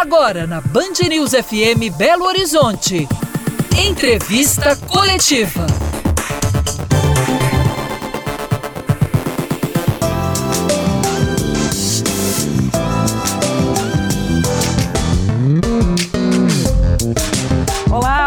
Agora na Band News FM Belo Horizonte. Entrevista coletiva.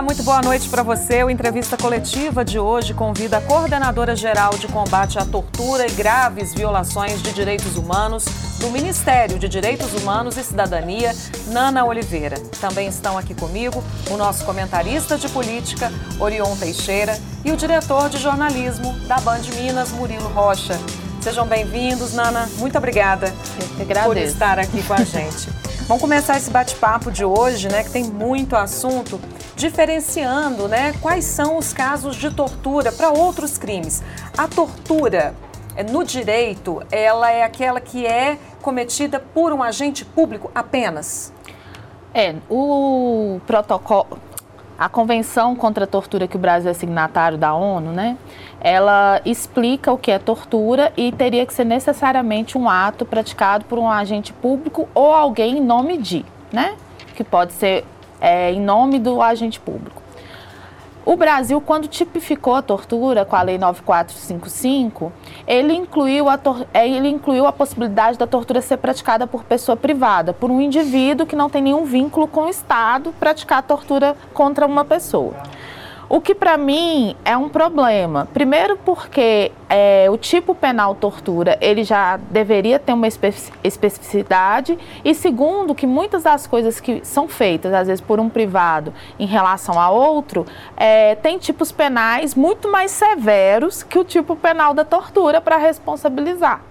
muito boa noite para você. O entrevista coletiva de hoje convida a coordenadora geral de combate à tortura e graves violações de direitos humanos do Ministério de Direitos Humanos e Cidadania, Nana Oliveira. Também estão aqui comigo o nosso comentarista de política, Orion Teixeira, e o diretor de jornalismo da Band Minas, Murilo Rocha. Sejam bem-vindos, Nana. Muito obrigada por estar aqui com a gente. Vamos começar esse bate-papo de hoje, né, que tem muito assunto diferenciando né, quais são os casos de tortura para outros crimes. A tortura no direito, ela é aquela que é cometida por um agente público apenas? É, o protocolo, a Convenção contra a Tortura que o Brasil é signatário da ONU, né? Ela explica o que é tortura e teria que ser necessariamente um ato praticado por um agente público ou alguém em nome de, né? Que pode ser é, em nome do agente público. O Brasil, quando tipificou a tortura com a Lei 9455, ele incluiu a, é, ele incluiu a possibilidade da tortura ser praticada por pessoa privada, por um indivíduo que não tem nenhum vínculo com o Estado praticar tortura contra uma pessoa. O que para mim é um problema. Primeiro porque é, o tipo penal tortura ele já deveria ter uma especificidade e segundo que muitas das coisas que são feitas às vezes por um privado em relação a outro é, tem tipos penais muito mais severos que o tipo penal da tortura para responsabilizar.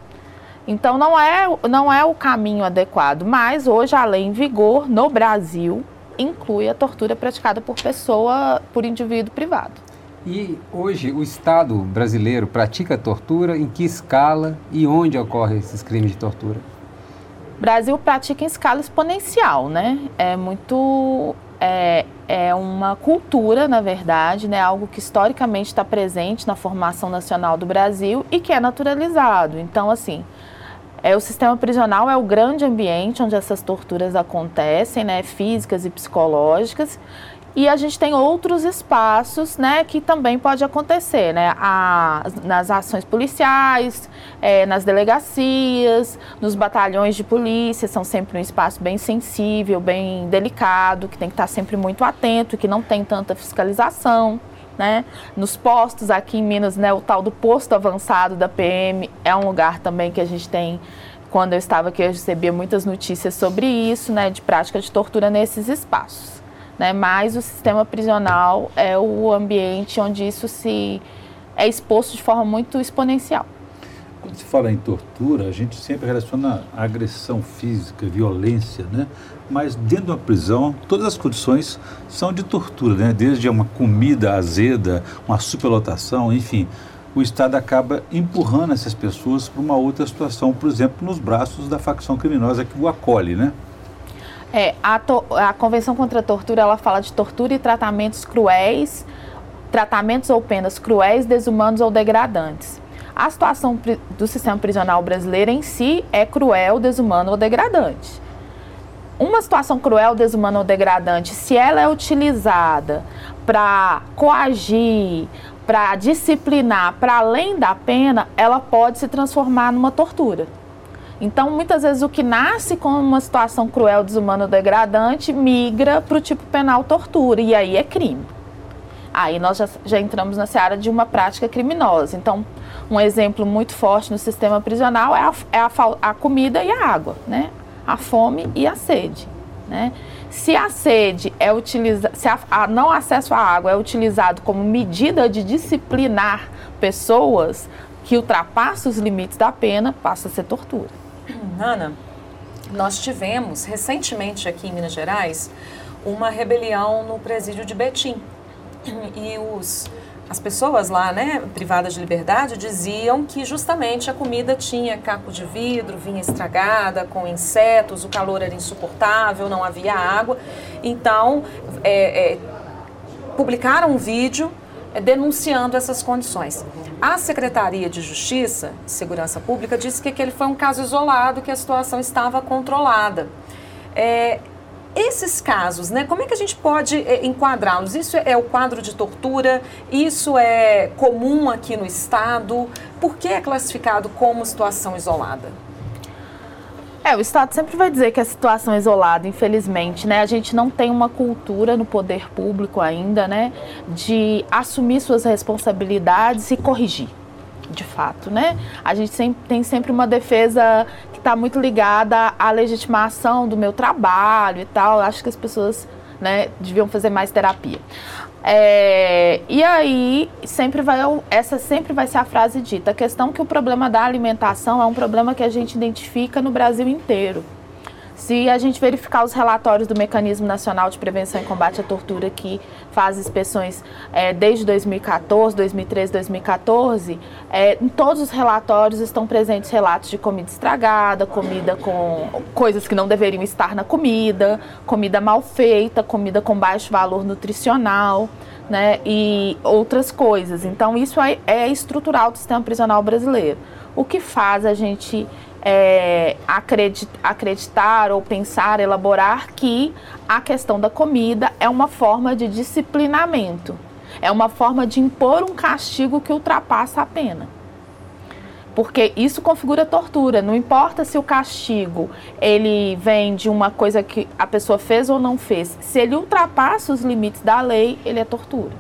Então não é, não é o caminho adequado, mas hoje a lei em vigor no Brasil inclui a tortura praticada por pessoa, por indivíduo privado. E hoje o Estado brasileiro pratica tortura em que escala e onde ocorrem esses crimes de tortura? Brasil pratica em escala exponencial, né? É muito é, é, uma cultura, na verdade, né, algo que historicamente está presente na formação nacional do Brasil e que é naturalizado. Então, assim, é, o sistema prisional é o grande ambiente onde essas torturas acontecem, né, físicas e psicológicas. E a gente tem outros espaços né, que também pode acontecer, né? A, nas ações policiais, é, nas delegacias, nos batalhões de polícia, são sempre um espaço bem sensível, bem delicado, que tem que estar sempre muito atento, que não tem tanta fiscalização né? Nos postos aqui em Minas, né, o tal do posto avançado da PM é um lugar também que a gente tem quando eu estava aqui, eu recebia muitas notícias sobre isso, né, de prática de tortura nesses espaços. Né? Mas o sistema prisional é o ambiente onde isso se é exposto de forma muito exponencial. Quando se fala em tortura, a gente sempre relaciona agressão física, violência, né? Mas dentro de uma prisão, todas as condições são de tortura, né? Desde uma comida azeda, uma superlotação, enfim. O Estado acaba empurrando essas pessoas para uma outra situação, por exemplo, nos braços da facção criminosa que o acolhe, né? É, a, a Convenção contra a Tortura, ela fala de tortura e tratamentos cruéis, tratamentos ou penas cruéis, desumanos ou degradantes. A situação do sistema prisional brasileiro em si é cruel, desumano ou degradante. Uma situação cruel, desumana ou degradante, se ela é utilizada para coagir, para disciplinar, para além da pena, ela pode se transformar numa tortura. Então, muitas vezes, o que nasce como uma situação cruel, desumana ou degradante migra para o tipo penal tortura, e aí é crime. Aí nós já, já entramos na seara de uma prática criminosa. Então, um exemplo muito forte no sistema prisional é a, é a, a comida e a água, né? A fome e a sede, né? Se a sede é utilizada, se a, a, não acesso à água é utilizado como medida de disciplinar pessoas que ultrapassam os limites da pena, passa a ser tortura. Ana, nós tivemos recentemente aqui em Minas Gerais uma rebelião no presídio de Betim. E os as pessoas lá, né, privadas de liberdade, diziam que justamente a comida tinha caco de vidro, vinha estragada, com insetos, o calor era insuportável, não havia água. Então, é, é, publicaram um vídeo é, denunciando essas condições. A Secretaria de Justiça e Segurança Pública disse que aquele foi um caso isolado, que a situação estava controlada. É, esses casos, né, como é que a gente pode é, enquadrá-los? Isso é, é o quadro de tortura? Isso é comum aqui no Estado? Por que é classificado como situação isolada? É, o Estado sempre vai dizer que é situação isolada, infelizmente, né? A gente não tem uma cultura no poder público ainda, né, de assumir suas responsabilidades e corrigir, de fato, né? A gente sempre, tem sempre uma defesa que está muito ligada à legitimação do meu trabalho e tal. Acho que as pessoas, né, deviam fazer mais terapia. É, e aí sempre vai essa sempre vai ser a frase dita. A questão que o problema da alimentação é um problema que a gente identifica no Brasil inteiro. Se a gente verificar os relatórios do Mecanismo Nacional de Prevenção e Combate à Tortura, que faz inspeções é, desde 2014, 2013, 2014, é, em todos os relatórios estão presentes relatos de comida estragada, comida com coisas que não deveriam estar na comida, comida mal feita, comida com baixo valor nutricional. Né, e outras coisas. Então, isso é, é estrutural do sistema prisional brasileiro. O que faz a gente é, acreditar ou pensar, elaborar que a questão da comida é uma forma de disciplinamento, é uma forma de impor um castigo que ultrapassa a pena. Porque isso configura tortura, não importa se o castigo ele vem de uma coisa que a pessoa fez ou não fez, se ele ultrapassa os limites da lei, ele é tortura.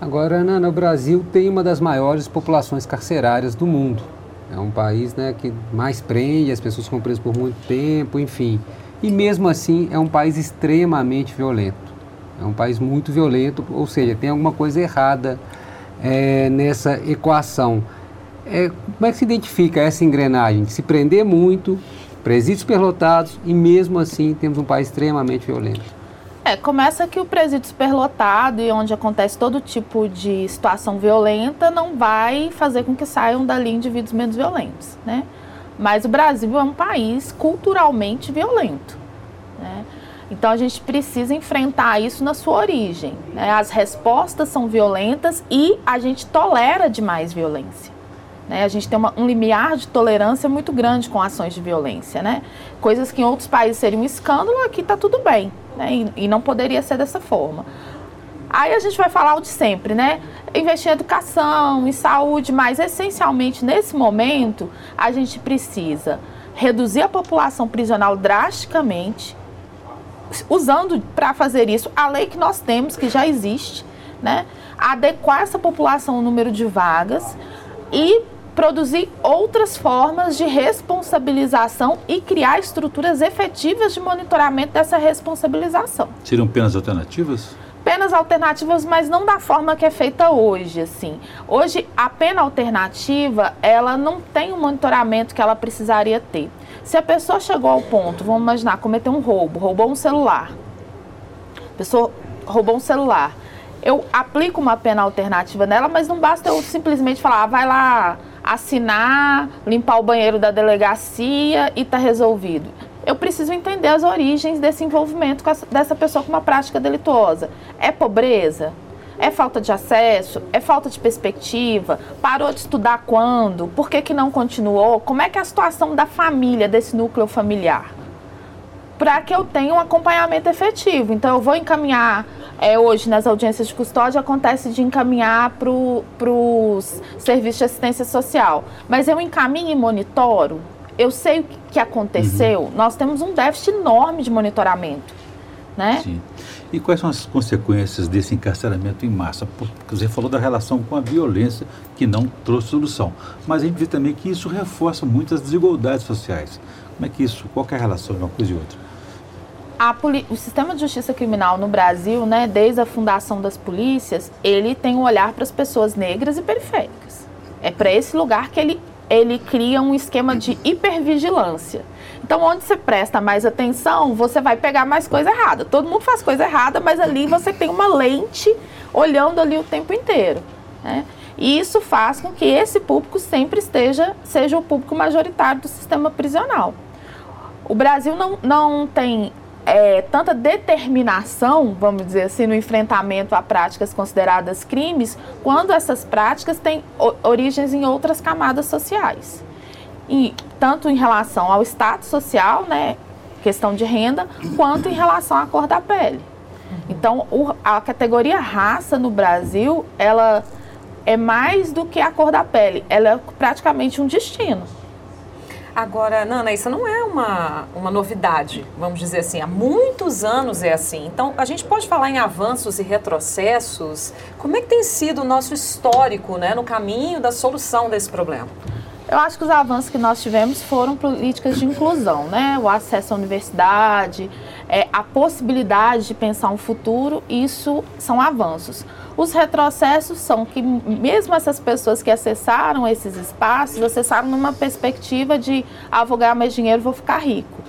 Agora, Ana, no Brasil tem uma das maiores populações carcerárias do mundo. É um país né, que mais prende, as pessoas ficam presas por muito tempo, enfim. E mesmo assim é um país extremamente violento. É um país muito violento, ou seja, tem alguma coisa errada é, nessa equação. É, como é que se identifica essa engrenagem? Se prender muito, presídios superlotados e mesmo assim temos um país extremamente violento. É, começa que o presídio superlotado e onde acontece todo tipo de situação violenta não vai fazer com que saiam dali indivíduos menos violentos, né? Mas o Brasil é um país culturalmente violento, né? Então a gente precisa enfrentar isso na sua origem. Né? As respostas são violentas e a gente tolera demais violência. Né? A gente tem uma, um limiar de tolerância muito grande com ações de violência. Né? Coisas que em outros países seriam um escândalo, aqui está tudo bem. Né? E, e, não poderia ser dessa forma. Aí a gente vai falar o de sempre, né? Investir em educação, em saúde, mas essencialmente nesse momento a gente precisa reduzir a população prisional drasticamente, usando para fazer isso a lei que nós temos, que já existe, né? Adequar essa população ao número de vagas e produzir outras formas de responsabilização e criar estruturas efetivas de monitoramento dessa responsabilização. Seriam penas alternativas? Penas alternativas, mas não da forma que é feita hoje, assim. Hoje, a pena alternativa, ela não tem o monitoramento que ela precisaria ter. Se a pessoa chegou ao ponto, vamos imaginar, cometeu um roubo, roubou um celular. A pessoa roubou um celular. Eu aplico uma pena alternativa nela, mas não basta eu simplesmente falar, ah, vai lá assinar, limpar o banheiro da delegacia e está resolvido. Eu preciso entender as origens desse envolvimento essa, dessa pessoa com uma prática delituosa. É pobreza? É falta de acesso? É falta de perspectiva? Parou de estudar quando? Por que, que não continuou? Como é que é a situação da família, desse núcleo familiar? Para que eu tenha um acompanhamento efetivo. Então, eu vou encaminhar é, hoje nas audiências de custódia acontece de encaminhar para os serviços de assistência social. Mas eu encaminho e monitoro, eu sei o que aconteceu, uhum. nós temos um déficit enorme de monitoramento. Né? Sim. E quais são as consequências desse encarceramento em massa? Porque você falou da relação com a violência que não trouxe solução. Mas a gente vê também que isso reforça muitas desigualdades sociais. Como é que isso, qual é a relação de uma coisa e outra? O sistema de justiça criminal no Brasil, né, desde a fundação das polícias, ele tem um olhar para as pessoas negras e periféricas. É para esse lugar que ele, ele cria um esquema de hipervigilância. Então, onde você presta mais atenção, você vai pegar mais coisa errada. Todo mundo faz coisa errada, mas ali você tem uma lente olhando ali o tempo inteiro. Né? E isso faz com que esse público sempre esteja, seja o público majoritário do sistema prisional. O Brasil não, não tem é, tanta determinação, vamos dizer assim, no enfrentamento a práticas consideradas crimes, quando essas práticas têm origens em outras camadas sociais. E tanto em relação ao status social, né, questão de renda, quanto em relação à cor da pele. Então, o, a categoria raça no Brasil, ela é mais do que a cor da pele, ela é praticamente um destino. Agora, Nana, isso não é uma, uma novidade, vamos dizer assim. Há muitos anos é assim. Então, a gente pode falar em avanços e retrocessos. Como é que tem sido o nosso histórico né, no caminho da solução desse problema? Eu acho que os avanços que nós tivemos foram políticas de inclusão, né? O acesso à universidade, é, a possibilidade de pensar um futuro, isso são avanços. Os retrocessos são que mesmo essas pessoas que acessaram esses espaços, acessaram numa perspectiva de ah, vou ganhar mais dinheiro, vou ficar rico.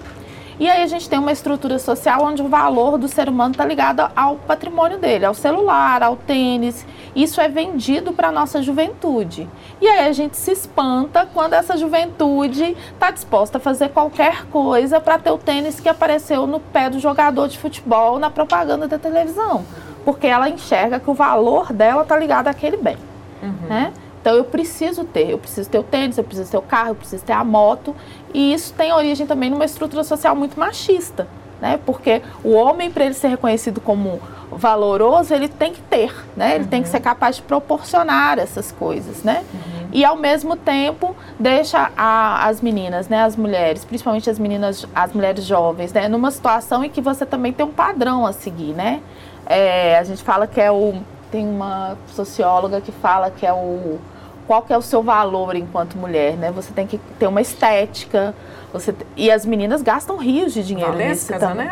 E aí a gente tem uma estrutura social onde o valor do ser humano está ligado ao patrimônio dele, ao celular, ao tênis. Isso é vendido para a nossa juventude. E aí a gente se espanta quando essa juventude está disposta a fazer qualquer coisa para ter o tênis que apareceu no pé do jogador de futebol na propaganda da televisão. Porque ela enxerga que o valor dela está ligado àquele bem. Uhum. Né? Então eu preciso ter, eu preciso ter o tênis, eu preciso ter o carro, eu preciso ter a moto. E isso tem origem também numa estrutura social muito machista, né? Porque o homem, para ele ser reconhecido como valoroso, ele tem que ter, né? Ele uhum. tem que ser capaz de proporcionar essas coisas, né? Uhum. E ao mesmo tempo deixa a, as meninas, né, as mulheres, principalmente as meninas, as mulheres jovens, né, numa situação em que você também tem um padrão a seguir, né? É, a gente fala que é o tem uma socióloga que fala que é o qual que é o seu valor enquanto mulher, né? Você tem que ter uma estética, você e as meninas gastam rios de dinheiro Valesca, nisso também.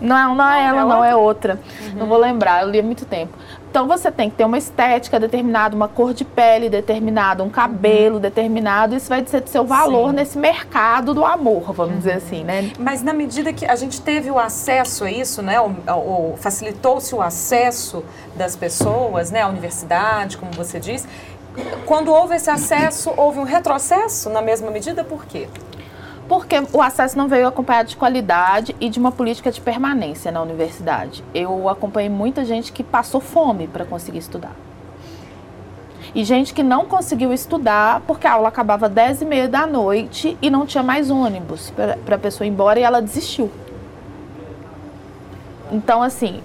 Não, não é ela, é não, é outra. Uhum. Não vou lembrar, eu li há muito tempo. Então você tem que ter uma estética determinada, uma cor de pele determinada, um cabelo uhum. determinado. Isso vai dizer do seu valor Sim. nesse mercado do amor, vamos uhum. dizer assim, né? Mas na medida que a gente teve o acesso a isso, né? Ou, facilitou-se o acesso das pessoas, né? À universidade, como você disse. Quando houve esse acesso, houve um retrocesso na mesma medida? Por quê? Porque o acesso não veio acompanhado de qualidade e de uma política de permanência na universidade. Eu acompanhei muita gente que passou fome para conseguir estudar. E gente que não conseguiu estudar porque a aula acabava às 10 e meia da noite e não tinha mais ônibus para a pessoa ir embora e ela desistiu. Então, assim,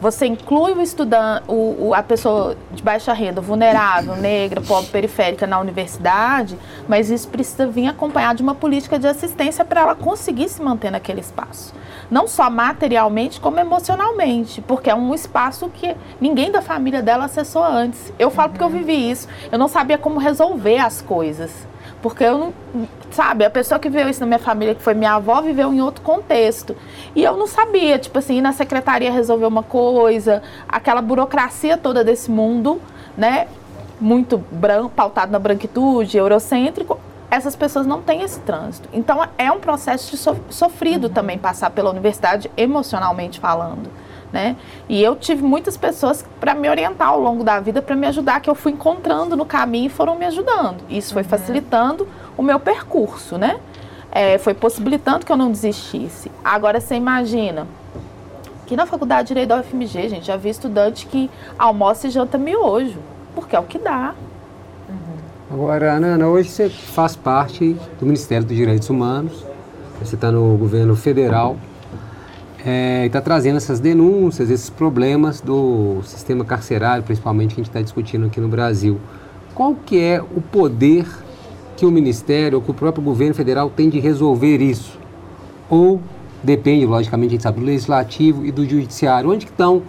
você inclui o estudante, o, o, a pessoa de baixa renda, vulnerável, negra, pobre, periférica na universidade, mas isso precisa vir acompanhado de uma política de assistência para ela conseguir se manter naquele espaço. Não só materialmente, como emocionalmente, porque é um espaço que ninguém da família dela acessou antes. Eu falo porque eu vivi isso. Eu não sabia como resolver as coisas. Porque eu não, sabe, a pessoa que viveu isso na minha família, que foi minha avó, viveu em outro contexto. E eu não sabia, tipo assim, ir na secretaria resolver uma coisa, aquela burocracia toda desse mundo, né? Muito branco, pautado na branquitude, eurocêntrico, essas pessoas não têm esse trânsito. Então é um processo de so, sofrido uhum. também passar pela universidade, emocionalmente falando né? E eu tive muitas pessoas para me orientar ao longo da vida, para me ajudar, que eu fui encontrando no caminho e foram me ajudando. Isso foi uhum. facilitando o meu percurso, né? É, foi possibilitando que eu não desistisse. Agora você imagina que na faculdade de Direito da UFMG, gente, já vi estudante que almoça e janta miojo, porque é o que dá. Uhum. Agora, Ana, hoje você faz parte do Ministério dos Direitos Humanos, você está no governo federal é, está trazendo essas denúncias, esses problemas do sistema carcerário, principalmente que a gente está discutindo aqui no Brasil. Qual que é o poder que o Ministério ou que o próprio governo federal tem de resolver isso? Ou depende, logicamente, a gente sabe, do Legislativo e do Judiciário. Onde estão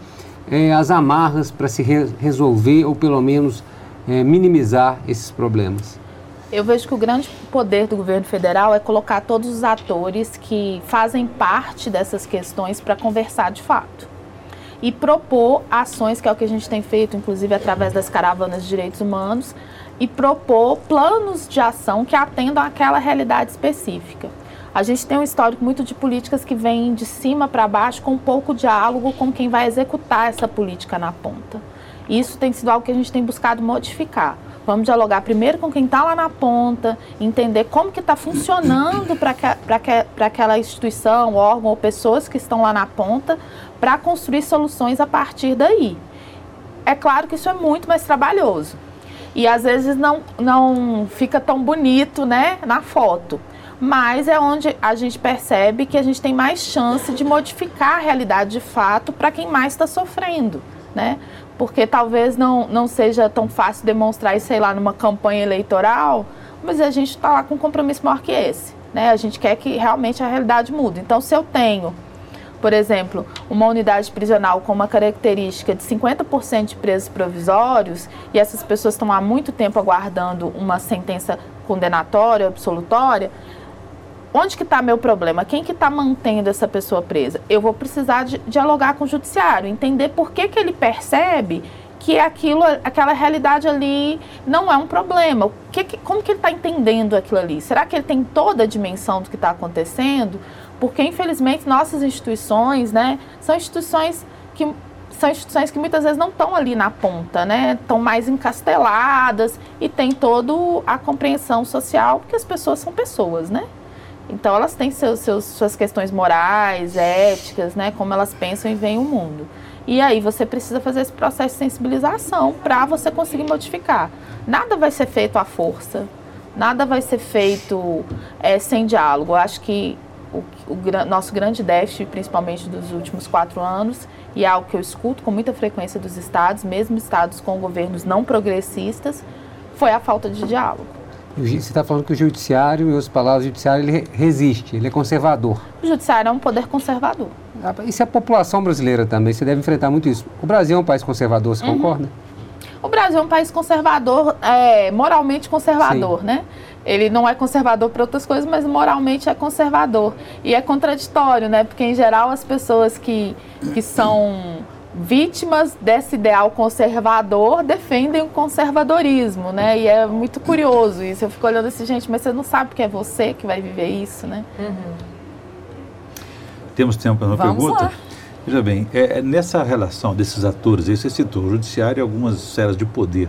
é, as amarras para se re resolver ou pelo menos é, minimizar esses problemas? Eu vejo que o grande poder do governo federal é colocar todos os atores que fazem parte dessas questões para conversar de fato. E propor ações, que é o que a gente tem feito, inclusive através das caravanas de direitos humanos, e propor planos de ação que atendam àquela realidade específica. A gente tem um histórico muito de políticas que vêm de cima para baixo, com pouco diálogo com quem vai executar essa política na ponta. Isso tem sido algo que a gente tem buscado modificar. Vamos dialogar primeiro com quem está lá na ponta, entender como que está funcionando para aquela instituição, órgão ou pessoas que estão lá na ponta, para construir soluções a partir daí. É claro que isso é muito mais trabalhoso. E às vezes não, não fica tão bonito né, na foto. mas é onde a gente percebe que a gente tem mais chance de modificar a realidade de fato para quem mais está sofrendo, né? Porque talvez não, não seja tão fácil demonstrar isso, sei lá, numa campanha eleitoral, mas a gente está lá com um compromisso maior que esse, né? A gente quer que realmente a realidade mude. Então, se eu tenho, por exemplo, uma unidade prisional com uma característica de 50% de presos provisórios e essas pessoas estão há muito tempo aguardando uma sentença condenatória, absolutória, onde que está meu problema? Quem que está mantendo essa pessoa presa? Eu vou precisar de, dialogar com o judiciário, entender por que, que ele percebe que aquilo, aquela realidade ali não é um problema. O que, que como que ele está entendendo aquilo ali? Será que ele tem toda a dimensão do que está acontecendo? Porque, infelizmente, nossas instituições, né, são instituições que são instituições que muitas vezes não estão ali na ponta, né? Estão mais encasteladas e tem toda a compreensão social, porque as pessoas são pessoas, né? Então elas têm seus, seus, suas questões morais, éticas, né? Como elas pensam e veem o mundo. E aí você precisa fazer esse processo de sensibilização para você conseguir modificar. Nada vai ser feito à força, nada vai ser feito é, sem diálogo. Eu acho que o, o, nosso grande déficit, principalmente dos últimos quatro anos, e é algo que eu escuto com muita frequência dos estados, mesmo estados com governos não progressistas, foi a falta de diálogo. Você está falando que o judiciário, em outras palavras, o judiciário ele resiste, ele é conservador. O judiciário é um poder conservador. Ah, e se a população brasileira também, você deve enfrentar muito isso. O Brasil é um país conservador, você uhum. concorda? O Brasil é um país conservador, é, moralmente conservador, Sim. né? Ele não é conservador para outras coisas, mas moralmente é conservador. E é contraditório, né? Porque, em geral, as pessoas que, que são vítimas desse ideal conservador defendem o conservadorismo, né? E é muito curioso isso. Eu fico olhando assim, gente, mas você não sabe que é você que vai viver isso, né? Uhum. Temos tempo para uma Vamos pergunta? Lá. Veja bem, é, é, nessa relação desses atores, aí você citou o judiciário e algumas esferas de poder.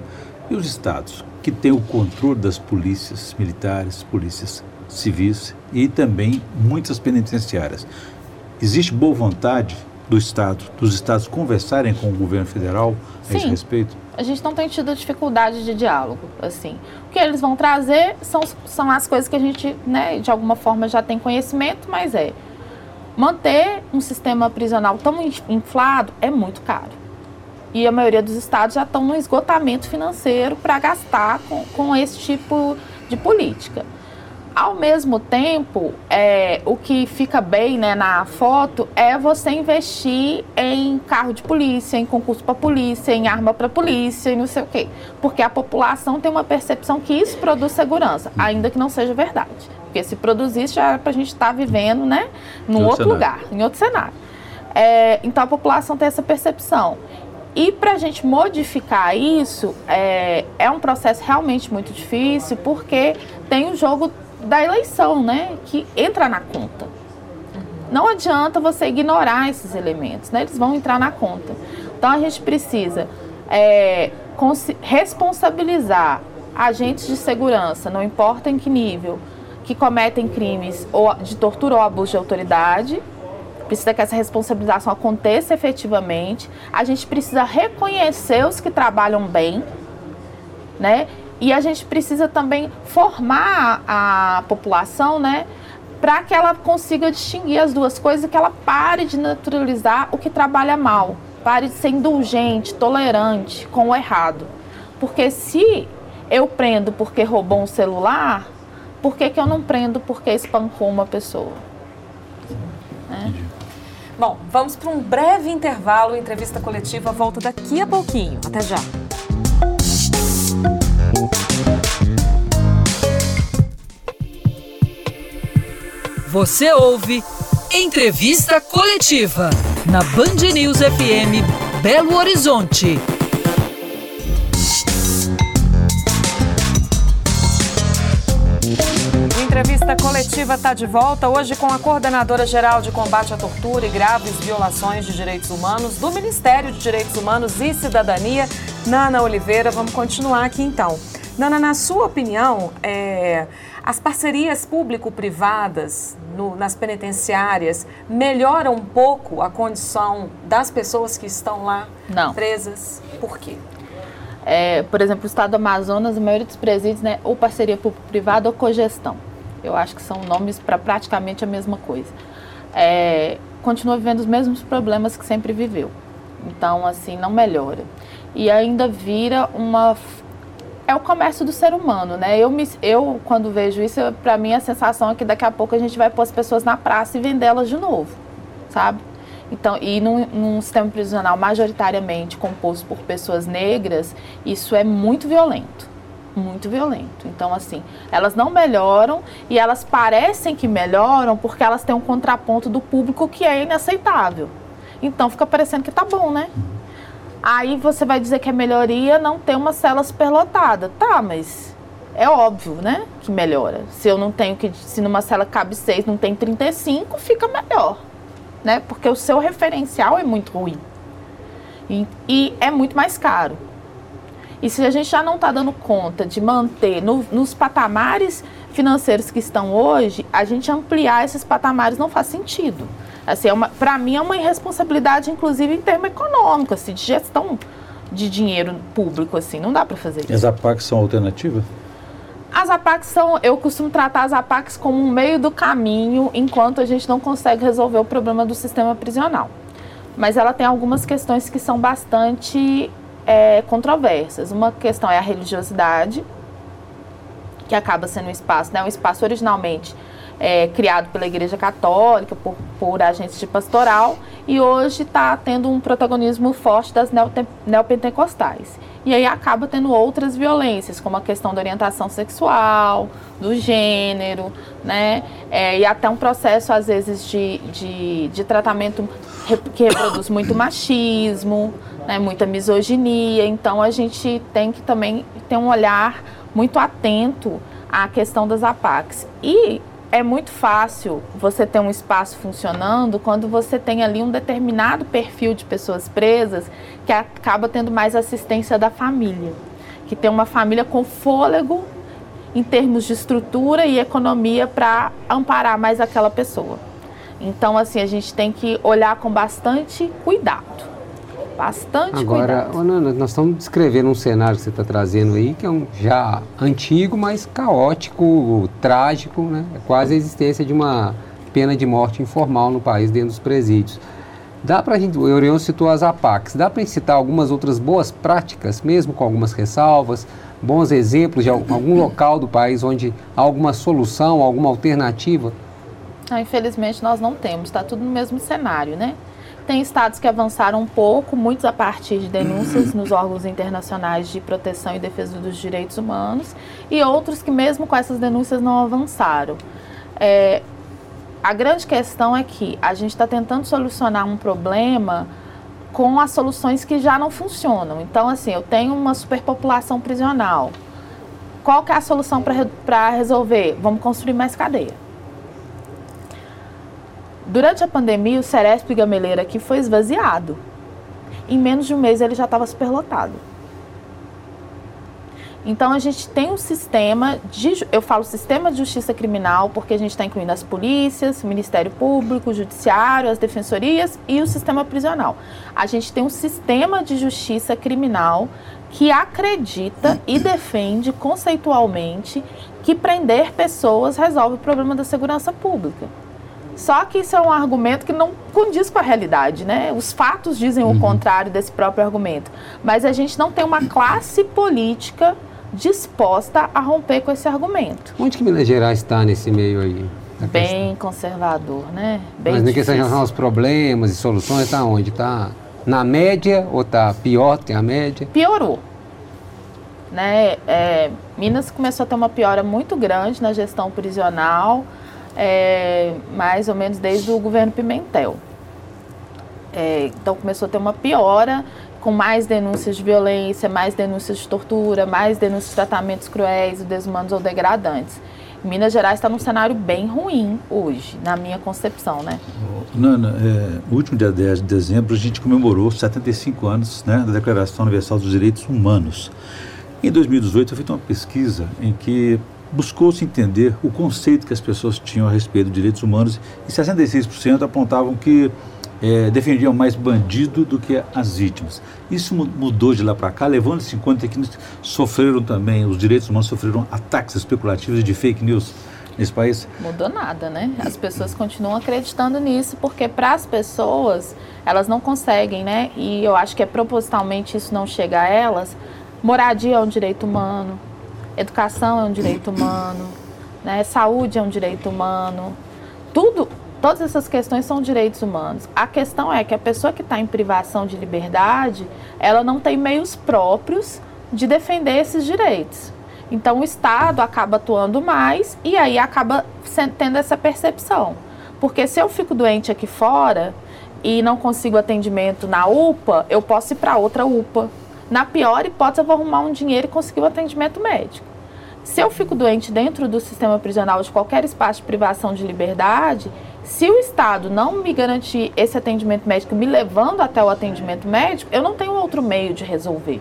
E os estados, que têm o controle das polícias militares, polícias civis e também muitas penitenciárias. Existe boa vontade do Estado, dos Estados conversarem com o governo federal a Sim. esse respeito? A gente não tem tido dificuldade de diálogo, assim. O que eles vão trazer são, são as coisas que a gente, né, de alguma forma já tem conhecimento, mas é manter um sistema prisional tão inflado é muito caro. E a maioria dos estados já estão no esgotamento financeiro para gastar com, com esse tipo de política. Ao mesmo tempo, é, o que fica bem né, na foto é você investir em carro de polícia, em concurso para polícia, em arma para polícia e não sei o quê. Porque a população tem uma percepção que isso produz segurança, ainda que não seja verdade. Porque se produzisse, já era para a gente estar tá vivendo né, num outro, outro lugar, em outro cenário. É, então a população tem essa percepção. E para a gente modificar isso, é, é um processo realmente muito difícil, porque tem o jogo da eleição, né? Que entra na conta. Não adianta você ignorar esses elementos, né? Eles vão entrar na conta. Então a gente precisa é, responsabilizar agentes de segurança, não importa em que nível, que cometem crimes ou de tortura ou abuso de autoridade. Precisa que essa responsabilização aconteça efetivamente. A gente precisa reconhecer os que trabalham bem, né? E a gente precisa também formar a população, né? Para que ela consiga distinguir as duas coisas e que ela pare de naturalizar o que trabalha mal. Pare de ser indulgente, tolerante com o errado. Porque se eu prendo porque roubou um celular, por que, que eu não prendo porque espancou uma pessoa? Né? Bom, vamos para um breve intervalo. Entrevista coletiva volta daqui a pouquinho. Até já. Você ouve Entrevista Coletiva na Band News FM Belo Horizonte. Entrevista coletiva está de volta hoje com a coordenadora geral de combate à tortura e graves violações de direitos humanos do Ministério de Direitos Humanos e Cidadania, Nana Oliveira. Vamos continuar aqui então. Nana, na sua opinião, é, as parcerias público-privadas nas penitenciárias melhoram um pouco a condição das pessoas que estão lá Não. presas? Por quê? É, por exemplo, o estado do Amazonas, a maioria dos presídios, né, ou parceria público-privada ou cogestão. Eu acho que são nomes para praticamente a mesma coisa. É, continua vivendo os mesmos problemas que sempre viveu. Então, assim, não melhora. E ainda vira uma. É o comércio do ser humano, né? Eu, me, eu quando vejo isso, para mim a sensação é que daqui a pouco a gente vai pôr as pessoas na praça e vendê-las de novo, sabe? Então, e num, num, sistema prisional majoritariamente composto por pessoas negras, isso é muito violento. Muito violento. Então, assim, elas não melhoram e elas parecem que melhoram porque elas têm um contraponto do público que é inaceitável. Então, fica parecendo que tá bom, né? Aí você vai dizer que é melhoria não ter uma cela superlotada. Tá, mas é óbvio, né? Que melhora. Se eu não tenho que. Se numa cela cabe 6, não tem 35, fica melhor né? Porque o seu referencial é muito ruim. E, e é muito mais caro. E se a gente já não está dando conta de manter no, nos patamares financeiros que estão hoje, a gente ampliar esses patamares não faz sentido. Assim, é para mim é uma irresponsabilidade, inclusive em termos econômicos, assim, de gestão de dinheiro público, assim, não dá para fazer isso. As APACs são alternativas? As APACs são, eu costumo tratar as APACs como um meio do caminho enquanto a gente não consegue resolver o problema do sistema prisional. Mas ela tem algumas questões que são bastante é, controversas. Uma questão é a religiosidade, que acaba sendo um espaço, né, um espaço originalmente é, criado pela Igreja Católica, por, por agentes de pastoral, e hoje está tendo um protagonismo forte das neopentecostais. E aí acaba tendo outras violências, como a questão da orientação sexual, do gênero, né? É, e até um processo, às vezes, de, de, de tratamento que reproduz muito machismo, né? muita misoginia. Então a gente tem que também ter um olhar muito atento à questão das APACs. E é muito fácil você ter um espaço funcionando quando você tem ali um determinado perfil de pessoas presas que acaba tendo mais assistência da família, que tem uma família com fôlego em termos de estrutura e economia para amparar mais aquela pessoa. Então, assim, a gente tem que olhar com bastante cuidado. Bastante Agora, cuidado. Nana, nós estamos descrevendo um cenário que você está trazendo aí, que é um já antigo, mas caótico, trágico, né? É quase a existência de uma pena de morte informal no país, dentro dos presídios. Dá para a gente, o Eurion citou as APACs, dá para citar algumas outras boas práticas, mesmo com algumas ressalvas, bons exemplos de algum local do país onde há alguma solução, alguma alternativa? Ah, infelizmente nós não temos, está tudo no mesmo cenário, né? Tem estados que avançaram um pouco, muitos a partir de denúncias nos órgãos internacionais de proteção e defesa dos direitos humanos, e outros que, mesmo com essas denúncias, não avançaram. É, a grande questão é que a gente está tentando solucionar um problema com as soluções que já não funcionam. Então, assim, eu tenho uma superpopulação prisional. Qual que é a solução para resolver? Vamos construir mais cadeia. Durante a pandemia, o Ceresp Gameleira aqui foi esvaziado. Em menos de um mês ele já estava superlotado. Então a gente tem um sistema de, eu falo sistema de justiça criminal porque a gente está incluindo as polícias, o Ministério Público, o Judiciário, as defensorias e o sistema prisional. A gente tem um sistema de justiça criminal que acredita e defende conceitualmente que prender pessoas resolve o problema da segurança pública. Só que isso é um argumento que não condiz com a realidade, né? Os fatos dizem uhum. o contrário desse próprio argumento. Mas a gente não tem uma classe política disposta a romper com esse argumento. Onde que Minas Gerais está nesse meio aí? Bem conservador, né? Bem Mas na questão de relação aos problemas e soluções, está onde? Está na média ou está pior que a média? Piorou. Né? É, Minas começou a ter uma piora muito grande na gestão prisional é, mais ou menos desde o governo Pimentel. É, então começou a ter uma piora, com mais denúncias de violência, mais denúncias de tortura, mais denúncias de tratamentos cruéis, desumanos ou degradantes. Minas Gerais está num cenário bem ruim hoje, na minha concepção, né? Nana, é, no último dia 10 de dezembro, a gente comemorou 75 anos né, da Declaração Universal dos Direitos Humanos. Em 2018, foi feita uma pesquisa em que buscou-se entender o conceito que as pessoas tinham a respeito dos direitos humanos e 66% apontavam que é, defendiam mais bandido do que as vítimas. Isso mudou de lá para cá, levando-se em conta que sofreram também, os direitos humanos sofreram ataques especulativos de fake news. nesse país? Mudou nada, né? As pessoas continuam acreditando nisso, porque para as pessoas, elas não conseguem, né? E eu acho que é propositalmente isso não chega a elas. Moradia é um direito humano, educação é um direito humano, né? saúde é um direito humano. Tudo, todas essas questões são direitos humanos. A questão é que a pessoa que está em privação de liberdade, ela não tem meios próprios de defender esses direitos. Então o Estado acaba atuando mais e aí acaba tendo essa percepção. Porque se eu fico doente aqui fora e não consigo atendimento na UPA, eu posso ir para outra UPA. Na pior hipótese, eu vou arrumar um dinheiro e conseguir o um atendimento médico. Se eu fico doente dentro do sistema prisional de qualquer espaço de privação de liberdade, se o Estado não me garantir esse atendimento médico me levando até o atendimento médico, eu não tenho outro meio de resolver.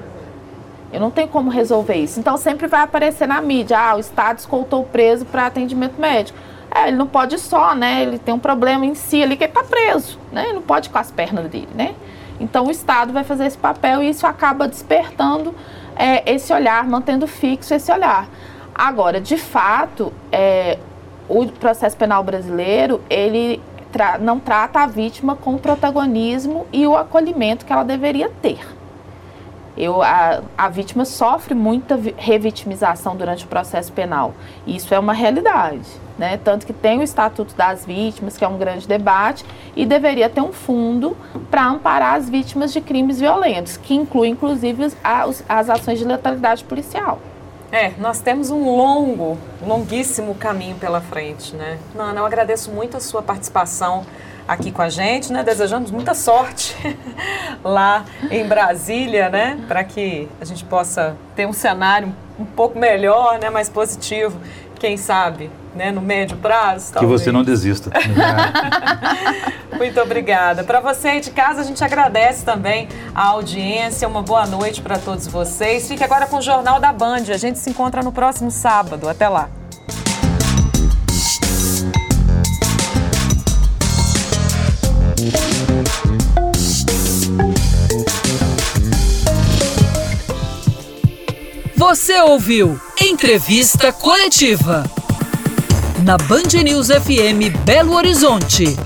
Eu não tenho como resolver isso. Então sempre vai aparecer na mídia, ah, o Estado escoltou o preso para atendimento médico. É, ele não pode só, né? Ele tem um problema em si ali que ele está preso, né? Ele não pode com as pernas dele, né? Então o Estado vai fazer esse papel e isso acaba despertando é, esse olhar, mantendo fixo esse olhar. Agora, de fato, é, o processo penal brasileiro ele tra não trata a vítima com o protagonismo e o acolhimento que ela deveria ter. Eu, a, a vítima sofre muita revitimização durante o processo penal. Isso é uma realidade. Né? Tanto que tem o Estatuto das Vítimas, que é um grande debate, e deveria ter um fundo para amparar as vítimas de crimes violentos, que inclui inclusive as, as ações de letalidade policial. É, nós temos um longo, longuíssimo caminho pela frente, né? Nana, eu agradeço muito a sua participação aqui com a gente, né? Desejamos muita sorte lá em Brasília, né? Para que a gente possa ter um cenário um pouco melhor, né? Mais positivo, quem sabe, né? No médio prazo. Que você não desista. Muito obrigada. Para você aí de casa, a gente agradece também a audiência. Uma boa noite para todos vocês. Fique agora com o Jornal da Band. A gente se encontra no próximo sábado. Até lá. Você ouviu Entrevista Coletiva. Na Band News FM Belo Horizonte.